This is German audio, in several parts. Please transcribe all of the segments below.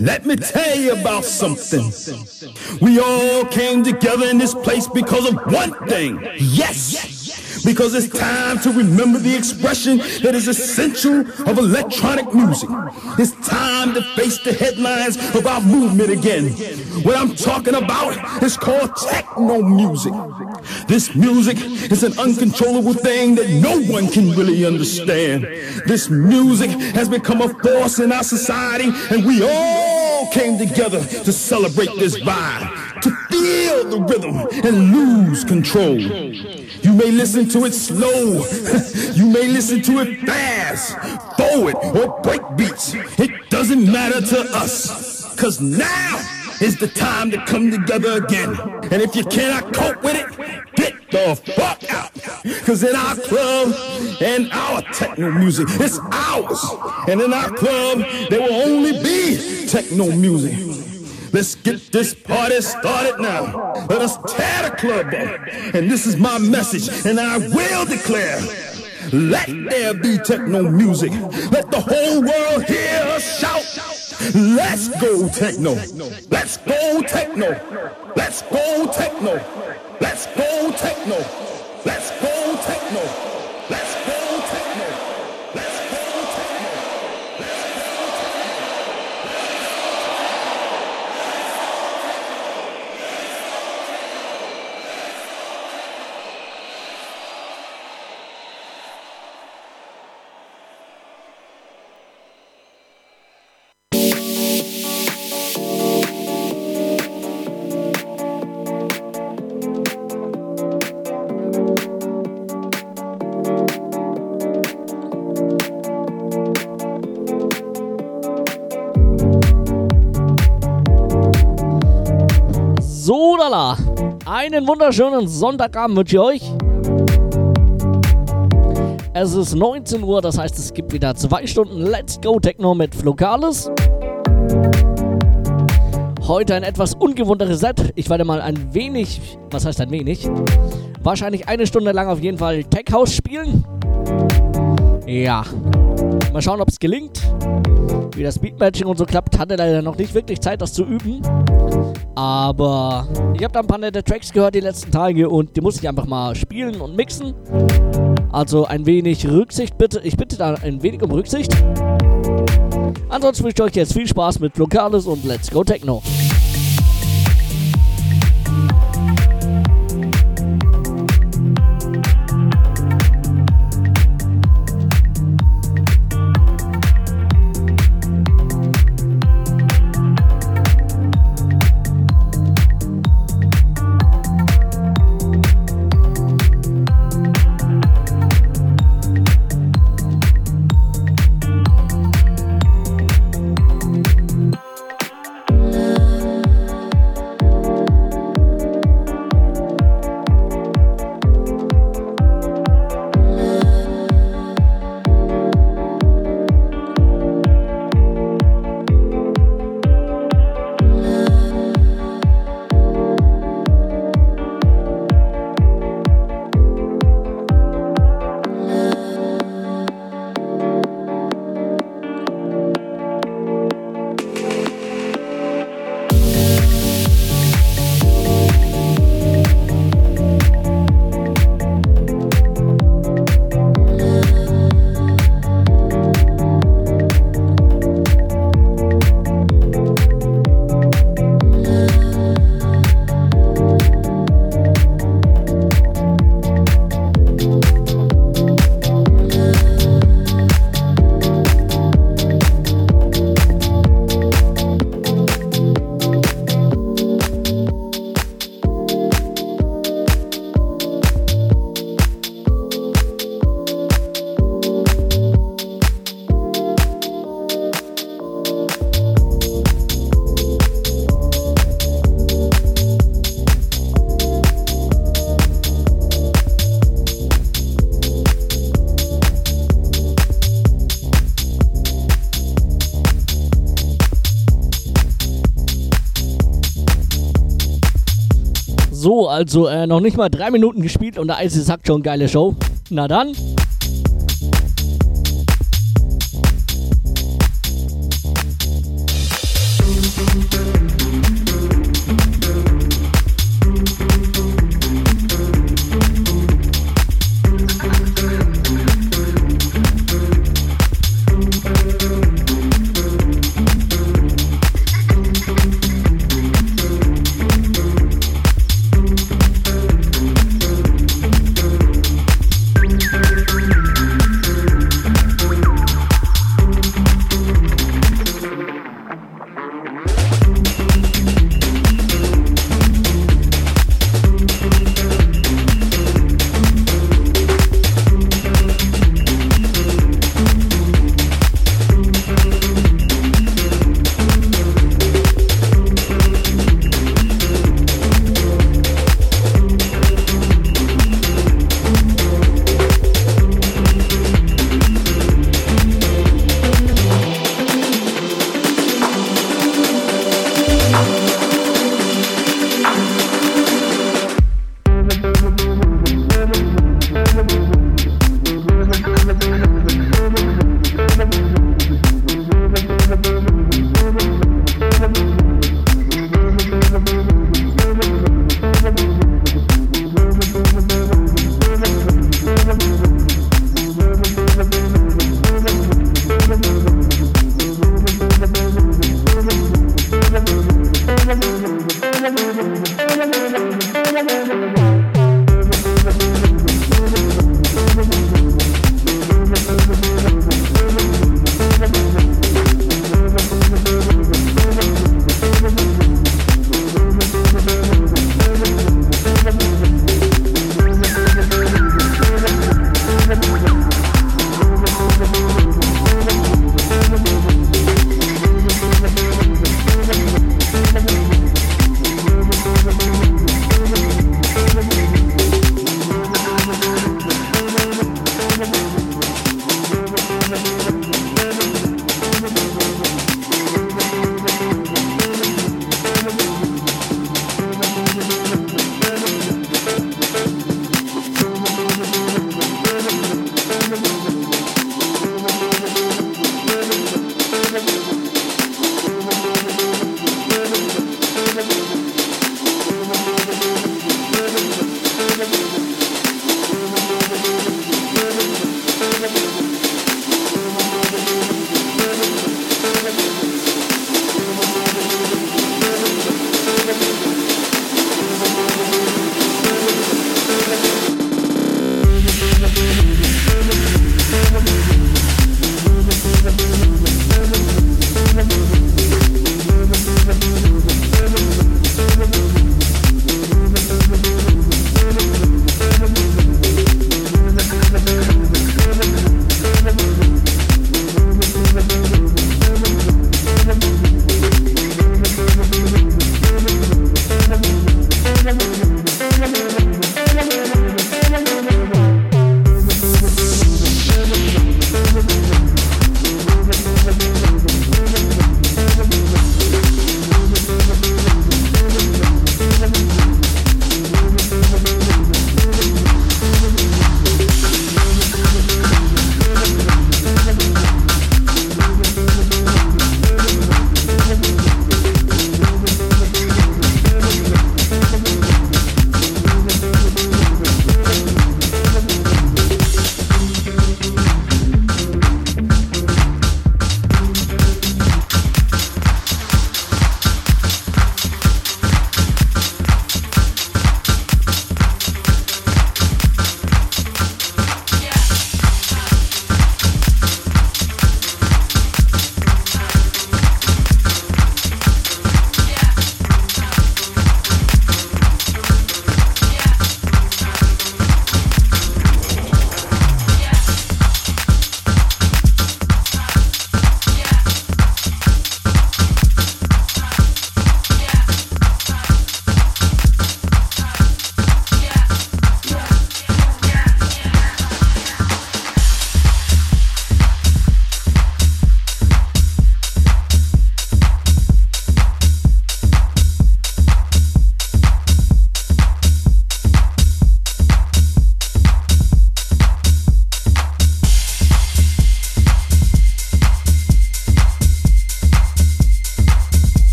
Let me tell you about something. We all came together in this place because of one thing. Yes. Because it's time to remember the expression that is essential of electronic music. It's time to face the headlines of our movement again. What I'm talking about is called techno music. This music is an uncontrollable thing that no one can really understand. This music has become a force in our society and we all came together to celebrate this vibe, to feel the rhythm and lose control. You may listen to it slow, you may listen to it fast, forward or break beats. It doesn't matter to us, cause now is the time to come together again. And if you cannot cope with it, get the fuck out. Cause in our club and our techno music, it's ours. And in our club, there will only be techno music. Let's get this party started now. Let us tear the club up. And this is my message, and I will declare. Let there be techno music. Let the whole world hear us shout. Let's go techno. Let's go techno. Let's go techno. Let's go techno. Let's go techno. Einen wunderschönen Sonntagabend wünsche ich euch. Es ist 19 Uhr, das heißt, es gibt wieder zwei Stunden Let's Go Techno mit Flocales. Heute ein etwas ungewohnteres Set. Ich werde mal ein wenig, was heißt ein wenig? Wahrscheinlich eine Stunde lang auf jeden Fall Tech House spielen. Ja. Mal schauen, ob es gelingt. Wie das Beatmatching und so klappt, hatte leider noch nicht wirklich Zeit, das zu üben. Aber ich habe da ein paar nette Tracks gehört die letzten Tage und die muss ich einfach mal spielen und mixen. Also ein wenig Rücksicht bitte. Ich bitte da ein wenig um Rücksicht. Ansonsten wünsche ich euch jetzt viel Spaß mit Lokales und Let's Go Techno. Also äh, noch nicht mal drei Minuten gespielt und der Ice sagt schon geile Show. Na dann.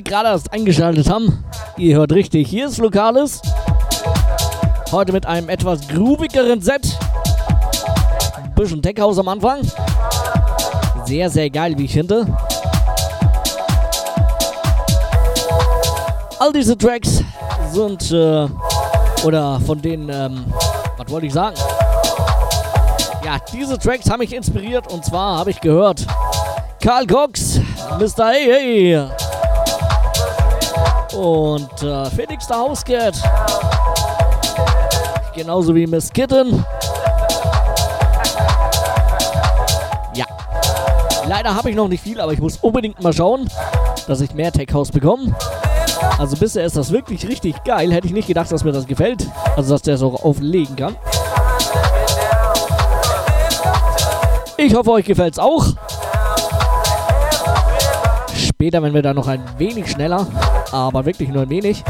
Die gerade erst eingeschaltet haben, ihr hört richtig, hier ist Lokales. Heute mit einem etwas groovigeren Set. Ein bisschen Tech House am Anfang. Sehr, sehr geil, wie ich finde. All diese Tracks sind, äh, oder von denen, ähm, was wollte ich sagen? Ja, diese Tracks haben mich inspiriert und zwar habe ich gehört Karl Cox, Mr. Hey Hey und äh, Felix der Hauscat, genauso wie Miss Kitten. Ja, leider habe ich noch nicht viel, aber ich muss unbedingt mal schauen, dass ich mehr Tech House bekomme. Also bisher ist das wirklich richtig geil. Hätte ich nicht gedacht, dass mir das gefällt. Also dass der so auflegen kann. Ich hoffe, euch gefällt es auch. Später, wenn wir da noch ein wenig schneller, aber wirklich nur ein wenig.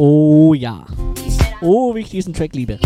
Oh ja. Oh, wie ich diesen Track liebe.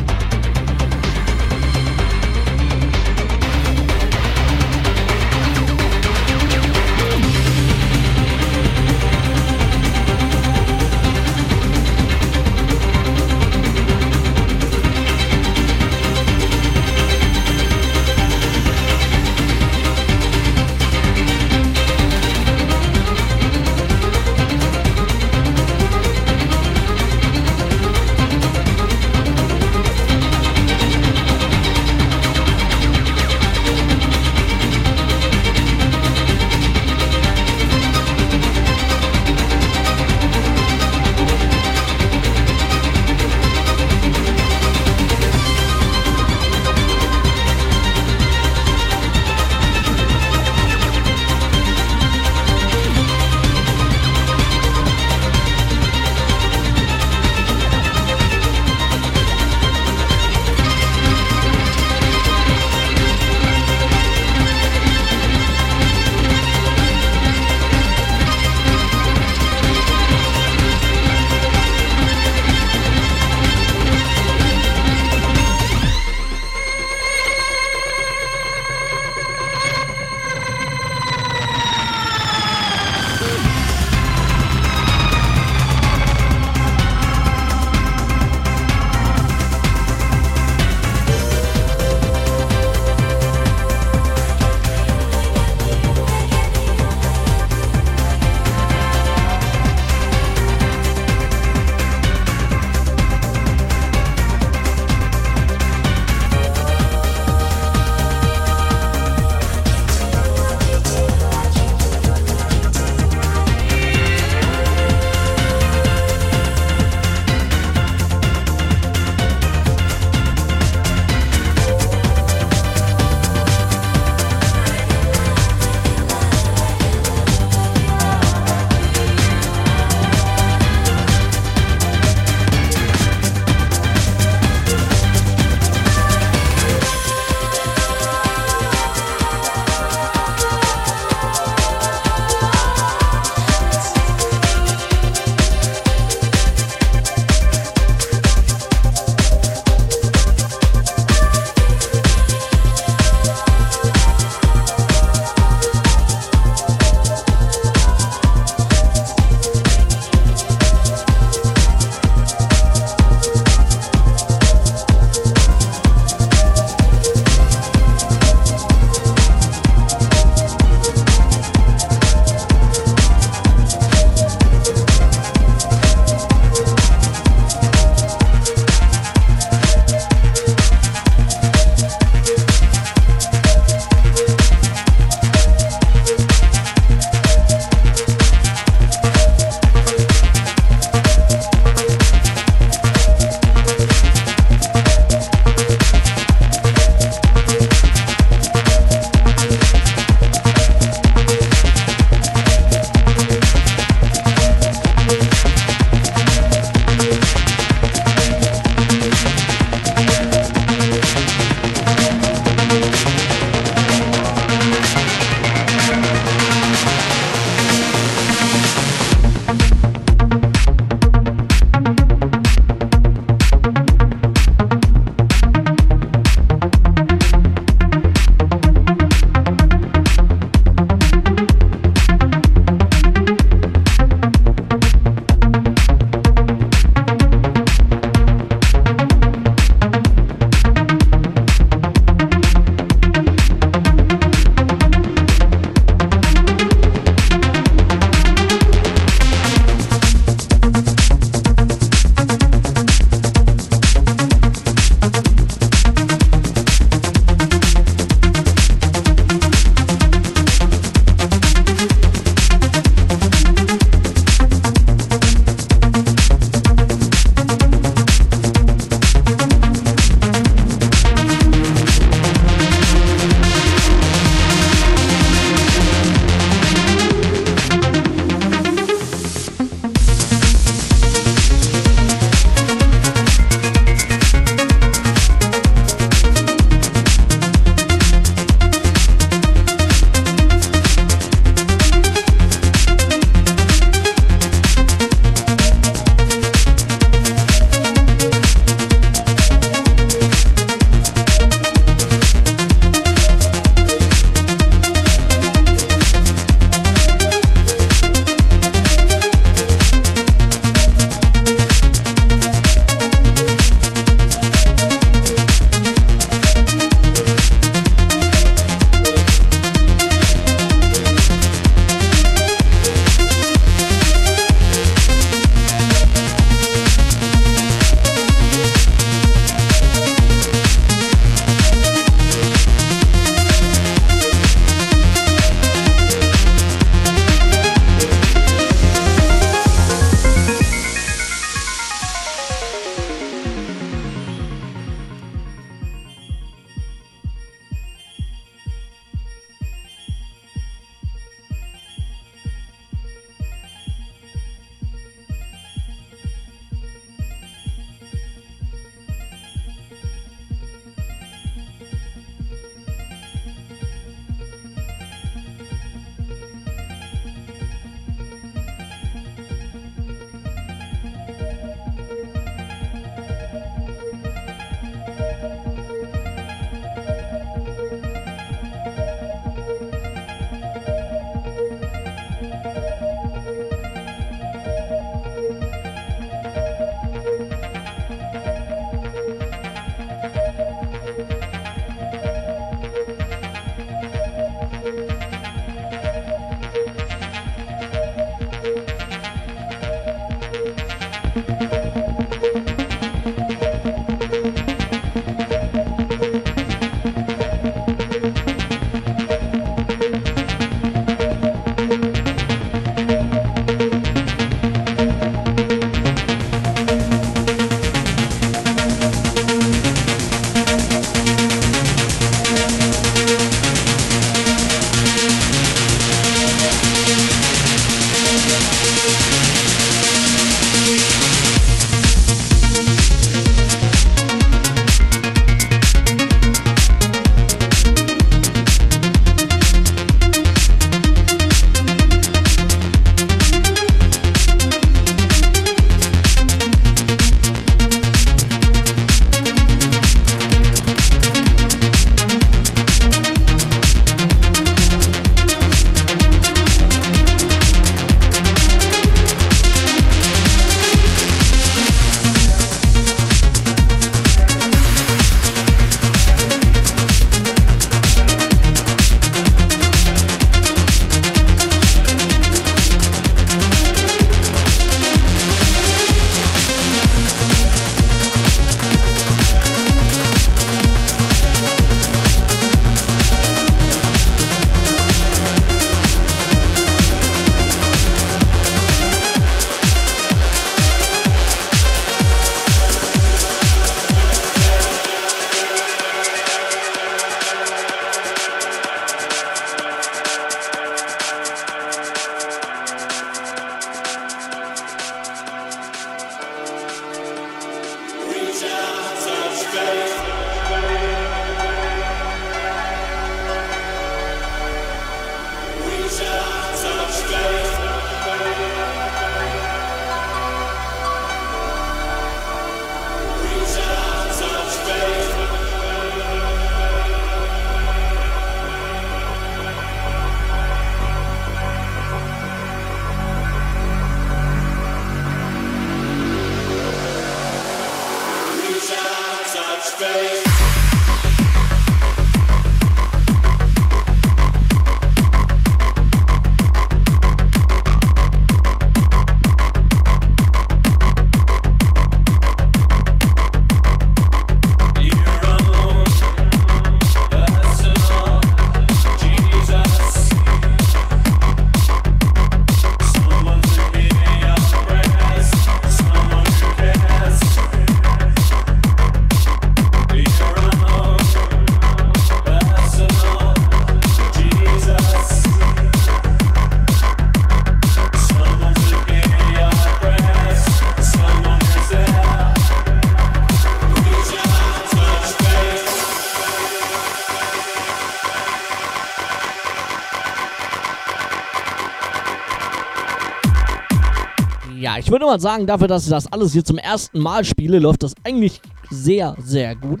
Ich würde mal sagen, dafür, dass ich das alles hier zum ersten Mal spiele, läuft das eigentlich sehr, sehr gut.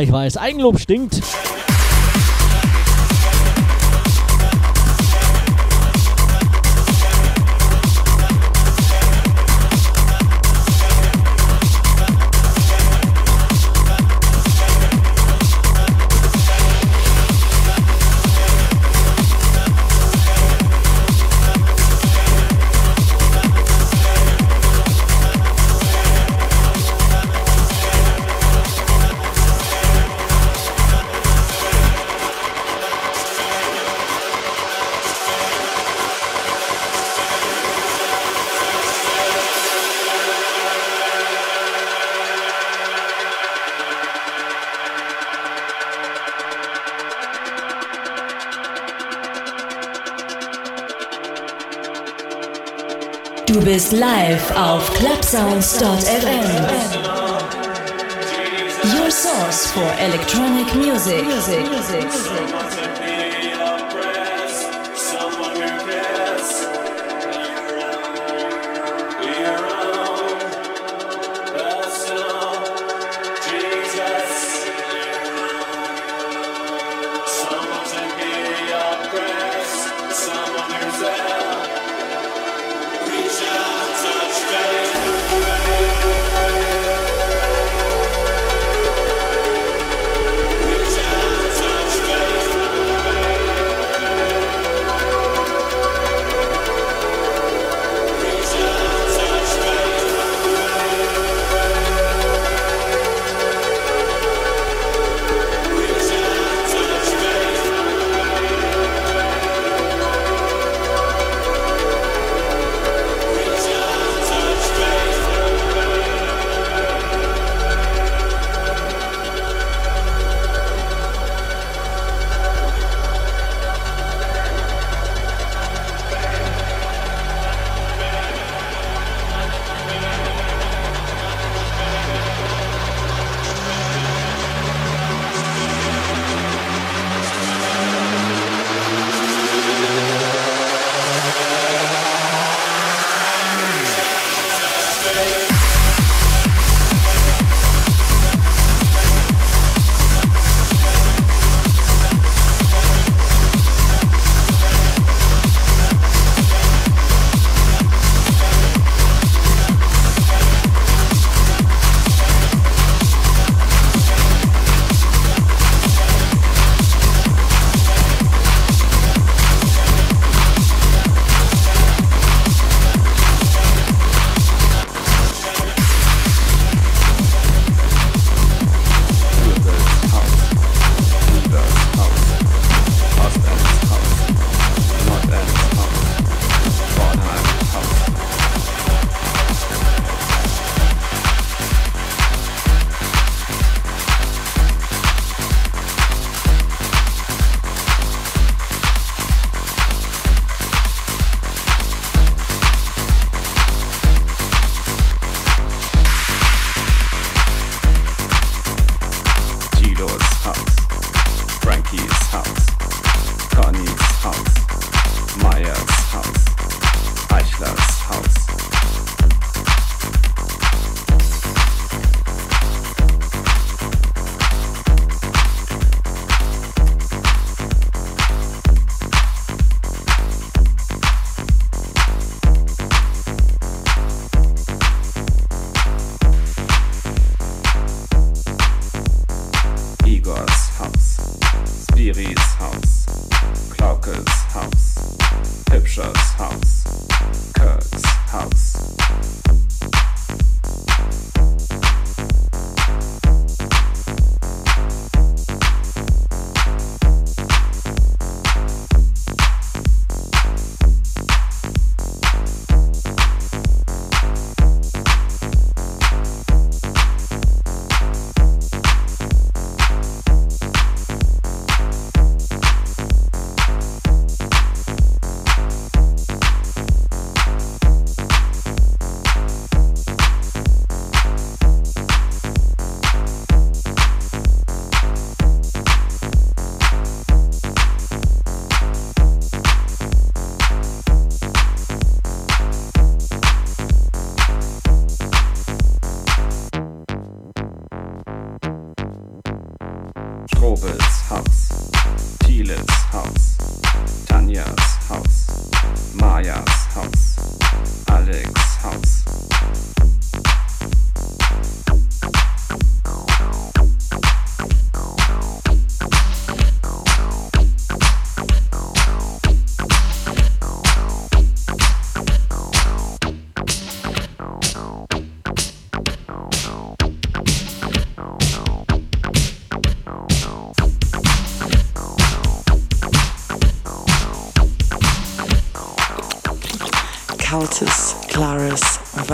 Ich weiß, Eigenlob stinkt. Bist live auf clubsounds.fm. Your source for electronic music. music. music.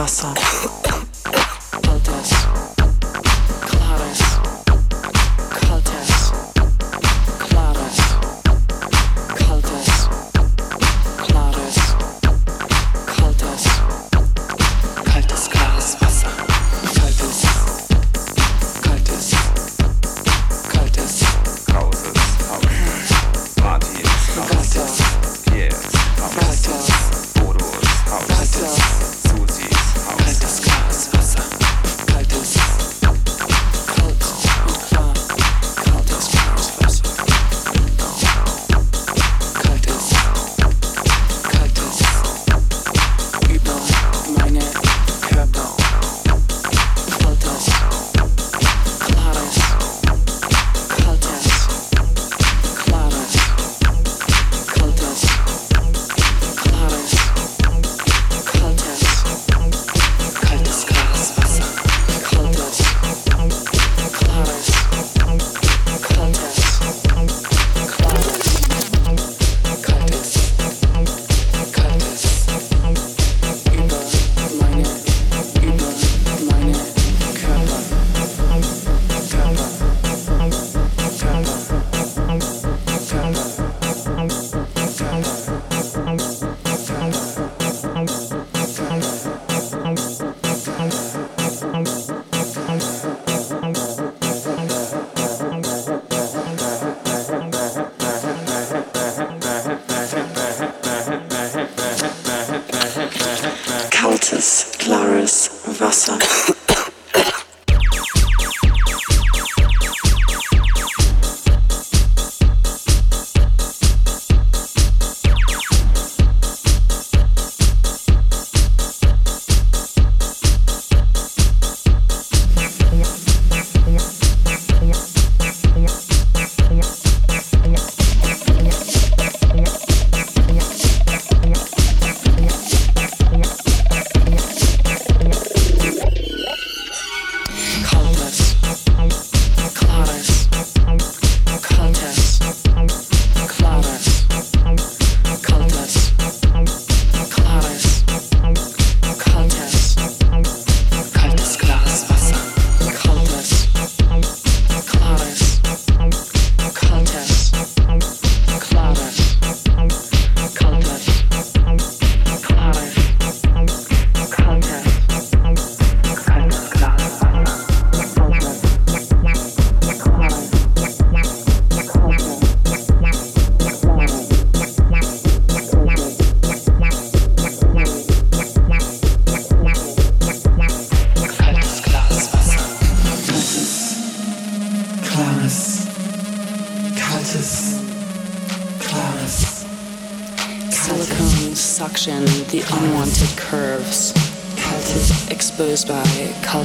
passar.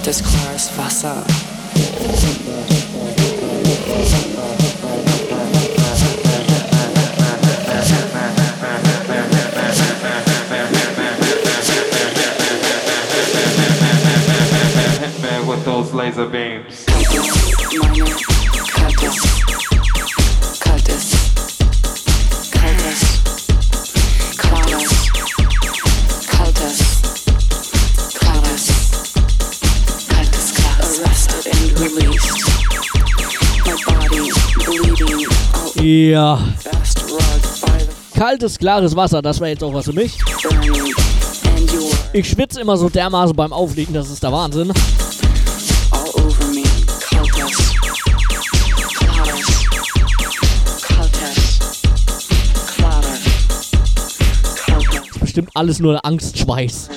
das chorus, Wasser. Kaltes, klares Wasser, das wäre jetzt auch was für mich. Ich schwitze immer so dermaßen beim Auflegen, das ist der Wahnsinn. bestimmt alles nur Angstschweiß.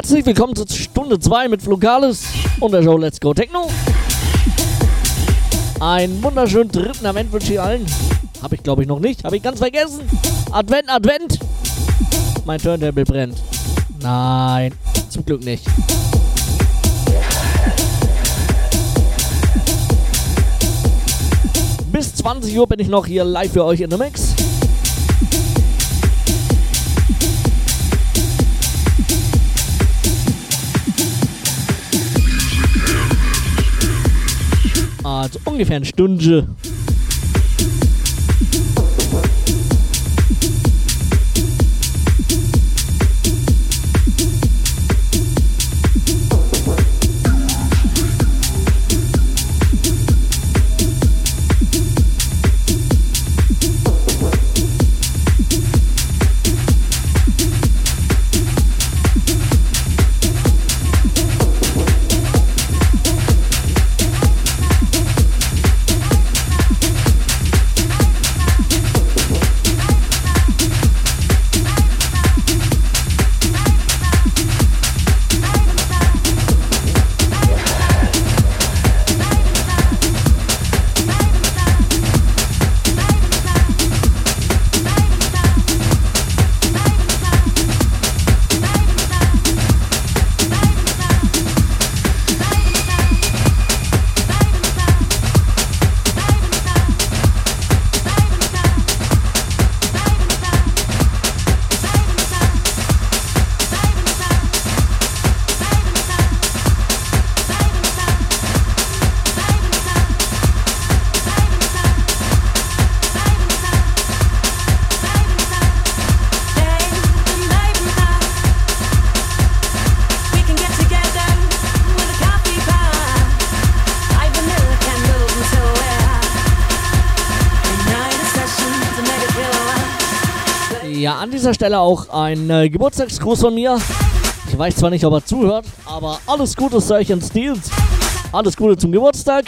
Herzlich willkommen zur Stunde 2 mit Flugales und der Show Let's Go Techno. Einen wunderschönen dritten Advent wünsche ich allen. Habe ich glaube ich noch nicht, habe ich ganz vergessen. Advent, Advent! Mein Turntable brennt. Nein, zum Glück nicht. Bis 20 Uhr bin ich noch hier live für euch in der Mix. Also ungefähr eine Stunde. Stelle auch ein äh, Geburtstagsgruß von mir. Ich weiß zwar nicht, ob er zuhört, aber alles Gute solchen Stils. Alles Gute zum Geburtstag.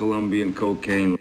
Colombian cocaine.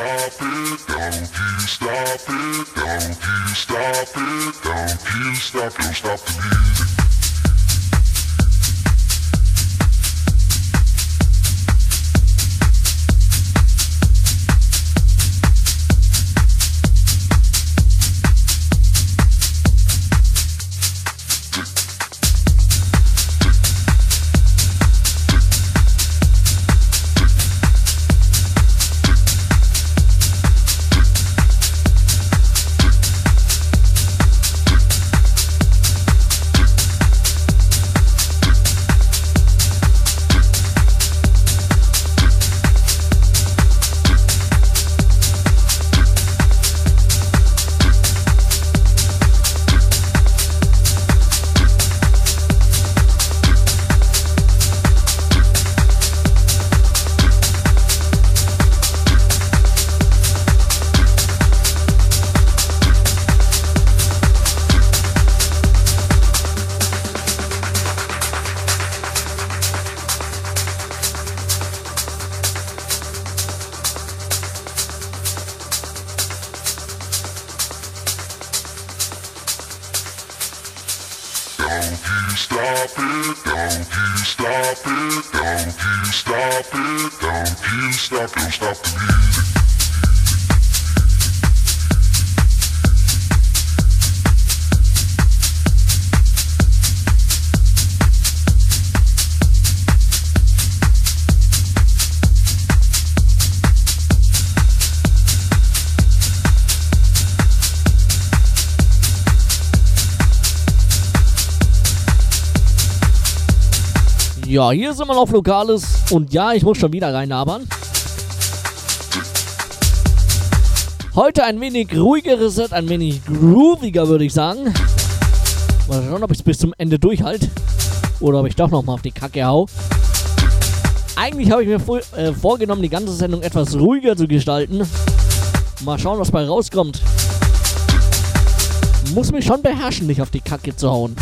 stop it, don't you stop it, don't you stop it, don't you stop, don't stop the music. Ja, hier sind wir auf Lokales und ja, ich muss schon wieder reinlabern. Heute ein wenig ruhigeres Set, ein wenig grooviger, würde ich sagen. Mal schauen, ob ich es bis zum Ende durchhalte. Oder ob ich doch nochmal auf die Kacke hau. Eigentlich habe ich mir vor, äh, vorgenommen, die ganze Sendung etwas ruhiger zu gestalten. Mal schauen, was bei rauskommt. Muss mich schon beherrschen, nicht auf die Kacke zu hauen.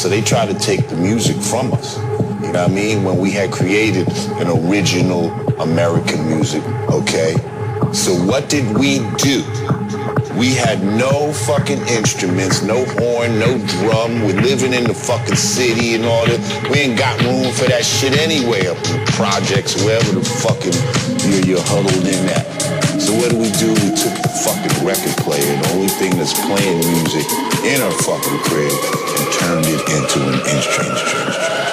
So they tried to take the music from us. You know what I mean? When we had created an original American music, okay? So what did we do? We had no fucking instruments, no horn, no drum. We're living in the fucking city and all that. We ain't got room for that shit anyway projects, wherever the fucking you're, you're huddled in at. So what do we do? We took the fucking record player, the only thing that's playing music in our fucking crib, and turned it into an instrument,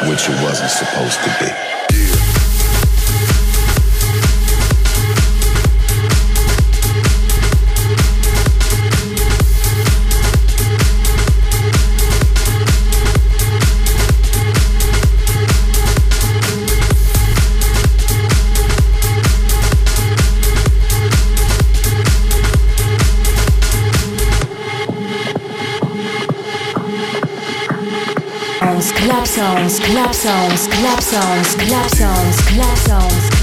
which it wasn't supposed to be. sounds, club sounds, club sounds, club sounds, club sounds, club sounds.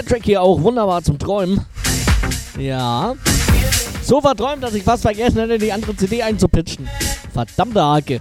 Der Track hier auch wunderbar zum Träumen. Ja. So verträumt, dass ich fast vergessen hätte, die andere CD einzupitchen. Verdammte Hake.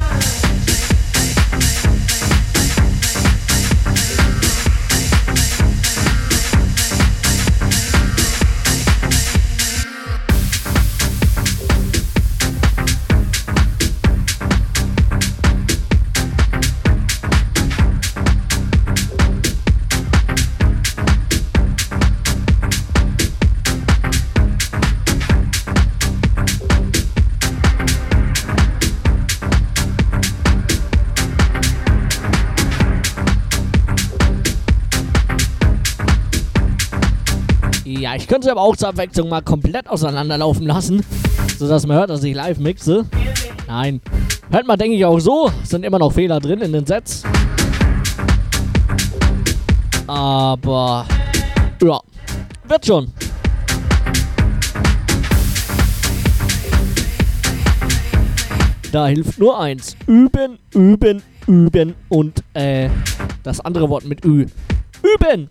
Ich könnte es aber auch zur Abwechslung mal komplett auseinanderlaufen lassen, sodass man hört, dass ich live mixe. Nein. Hört man, denke ich, auch so. Sind immer noch Fehler drin in den Sets. Aber ja, wird schon. Da hilft nur eins. Üben, üben, üben und äh, das andere Wort mit Ü. Üben!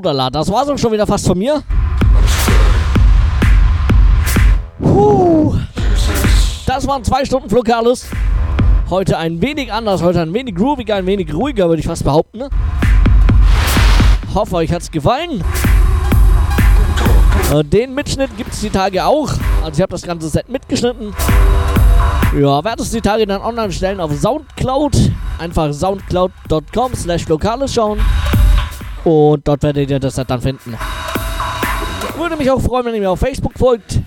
Sodala. Das war's auch schon wieder fast von mir. Puh. Das waren zwei Stunden Flokales. Heute ein wenig anders, heute ein wenig grooviger, ein wenig ruhiger, würde ich fast behaupten. Ne? Hoffe, euch hat's gefallen. Äh, Den Mitschnitt gibt es die Tage auch. Also ich habe das ganze Set mitgeschnitten. Ja, werde es die Tage dann online stellen auf Soundcloud. Einfach soundcloud.com slash lokales schauen. Und dort werdet ihr das dann finden. Würde mich auch freuen, wenn ihr mir auf Facebook folgt.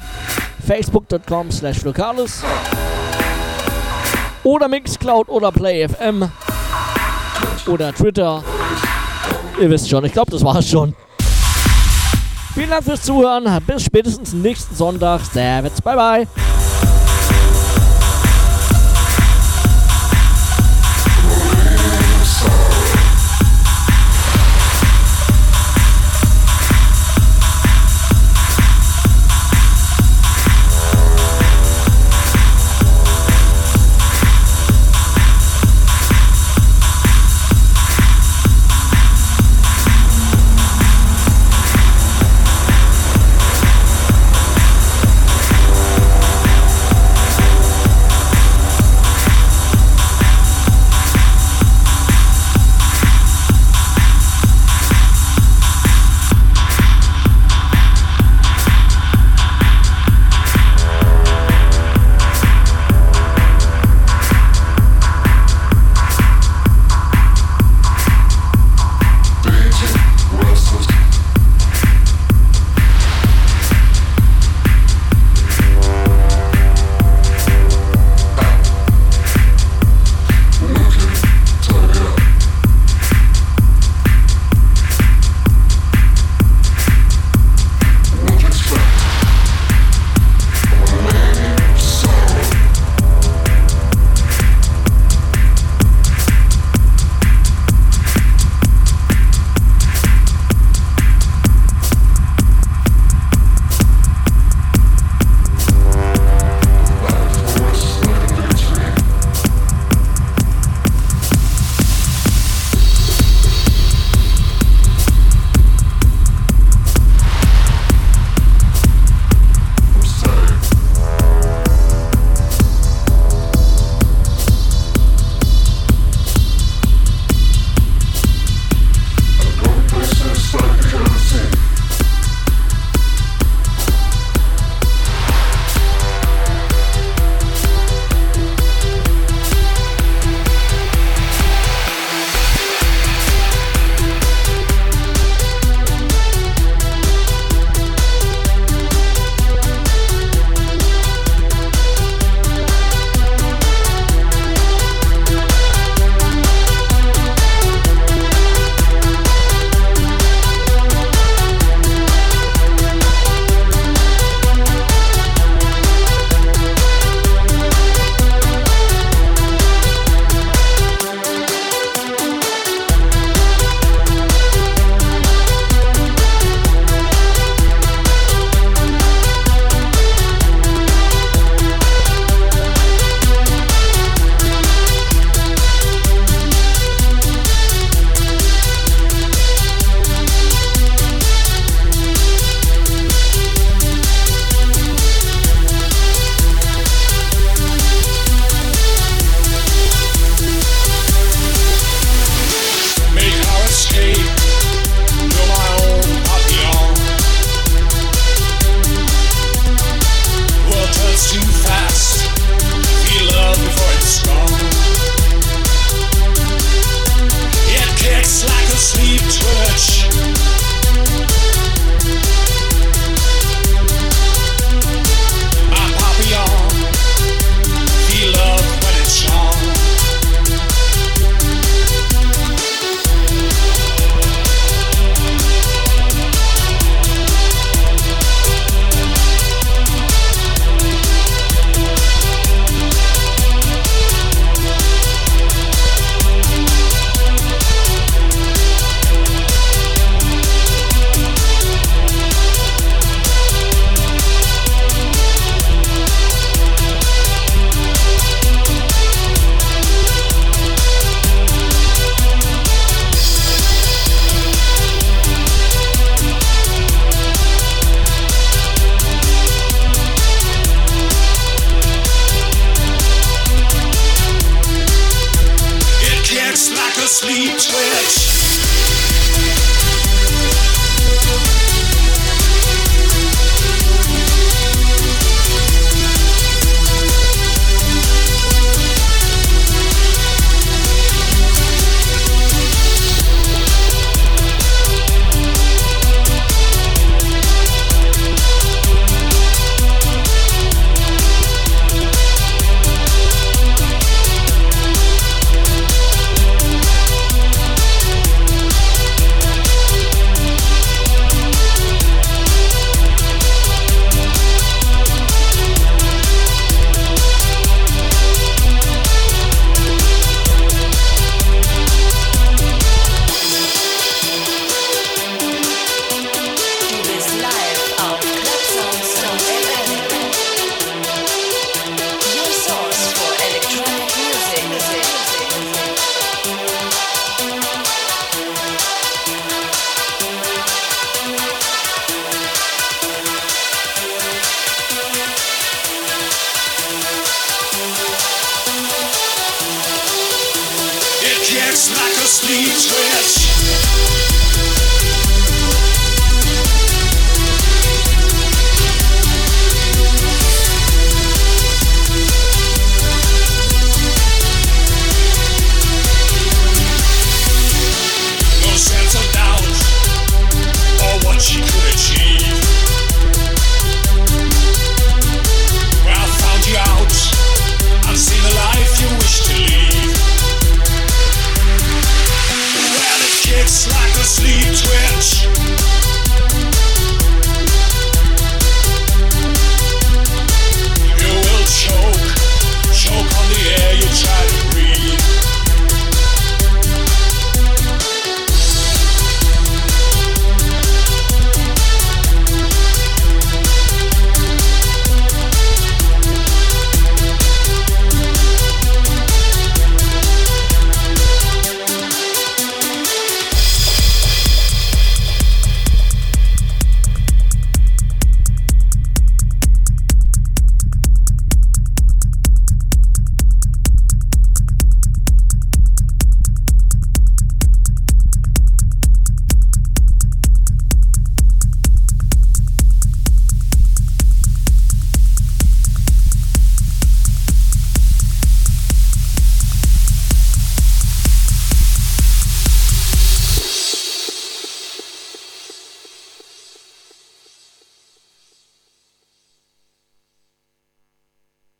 Facebook.com slash lokales. Oder Mixcloud oder PlayFM. Oder Twitter. Ihr wisst schon, ich glaube, das war's schon. Vielen Dank fürs Zuhören. Bis spätestens nächsten Sonntag. Servus. Bye bye.